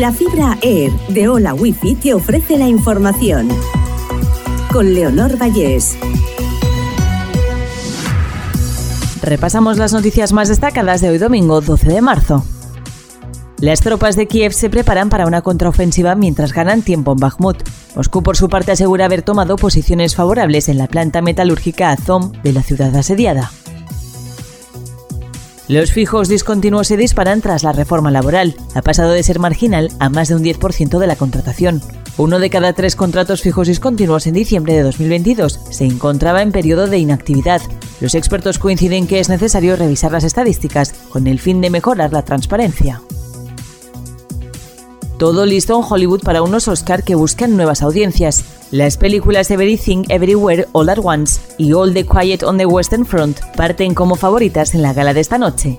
La fibra Air de Hola Wifi te ofrece la información. Con Leonor Vallés. Repasamos las noticias más destacadas de hoy domingo 12 de marzo. Las tropas de Kiev se preparan para una contraofensiva mientras ganan tiempo en Bakhmut. Moscú, por su parte, asegura haber tomado posiciones favorables en la planta metalúrgica Azom de la ciudad asediada. Los fijos discontinuos se disparan tras la reforma laboral. Ha pasado de ser marginal a más de un 10% de la contratación. Uno de cada tres contratos fijos discontinuos en diciembre de 2022 se encontraba en periodo de inactividad. Los expertos coinciden que es necesario revisar las estadísticas con el fin de mejorar la transparencia. Todo listo en Hollywood para unos Oscar que buscan nuevas audiencias. Las películas Everything Everywhere All at Once y All the Quiet on the Western Front parten como favoritas en la gala de esta noche.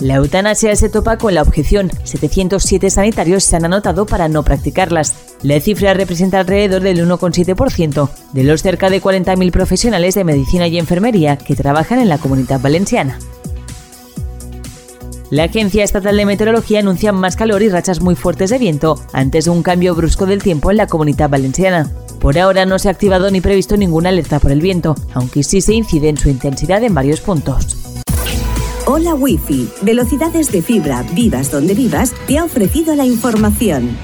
La eutanasia se topa con la objeción. 707 sanitarios se han anotado para no practicarlas. La cifra representa alrededor del 1,7% de los cerca de 40.000 profesionales de medicina y enfermería que trabajan en la comunidad valenciana. La Agencia Estatal de Meteorología anuncia más calor y rachas muy fuertes de viento antes de un cambio brusco del tiempo en la comunidad valenciana. Por ahora no se ha activado ni previsto ninguna alerta por el viento, aunque sí se incide en su intensidad en varios puntos. Hola Wi-Fi, velocidades de fibra, vivas donde vivas, te ha ofrecido la información.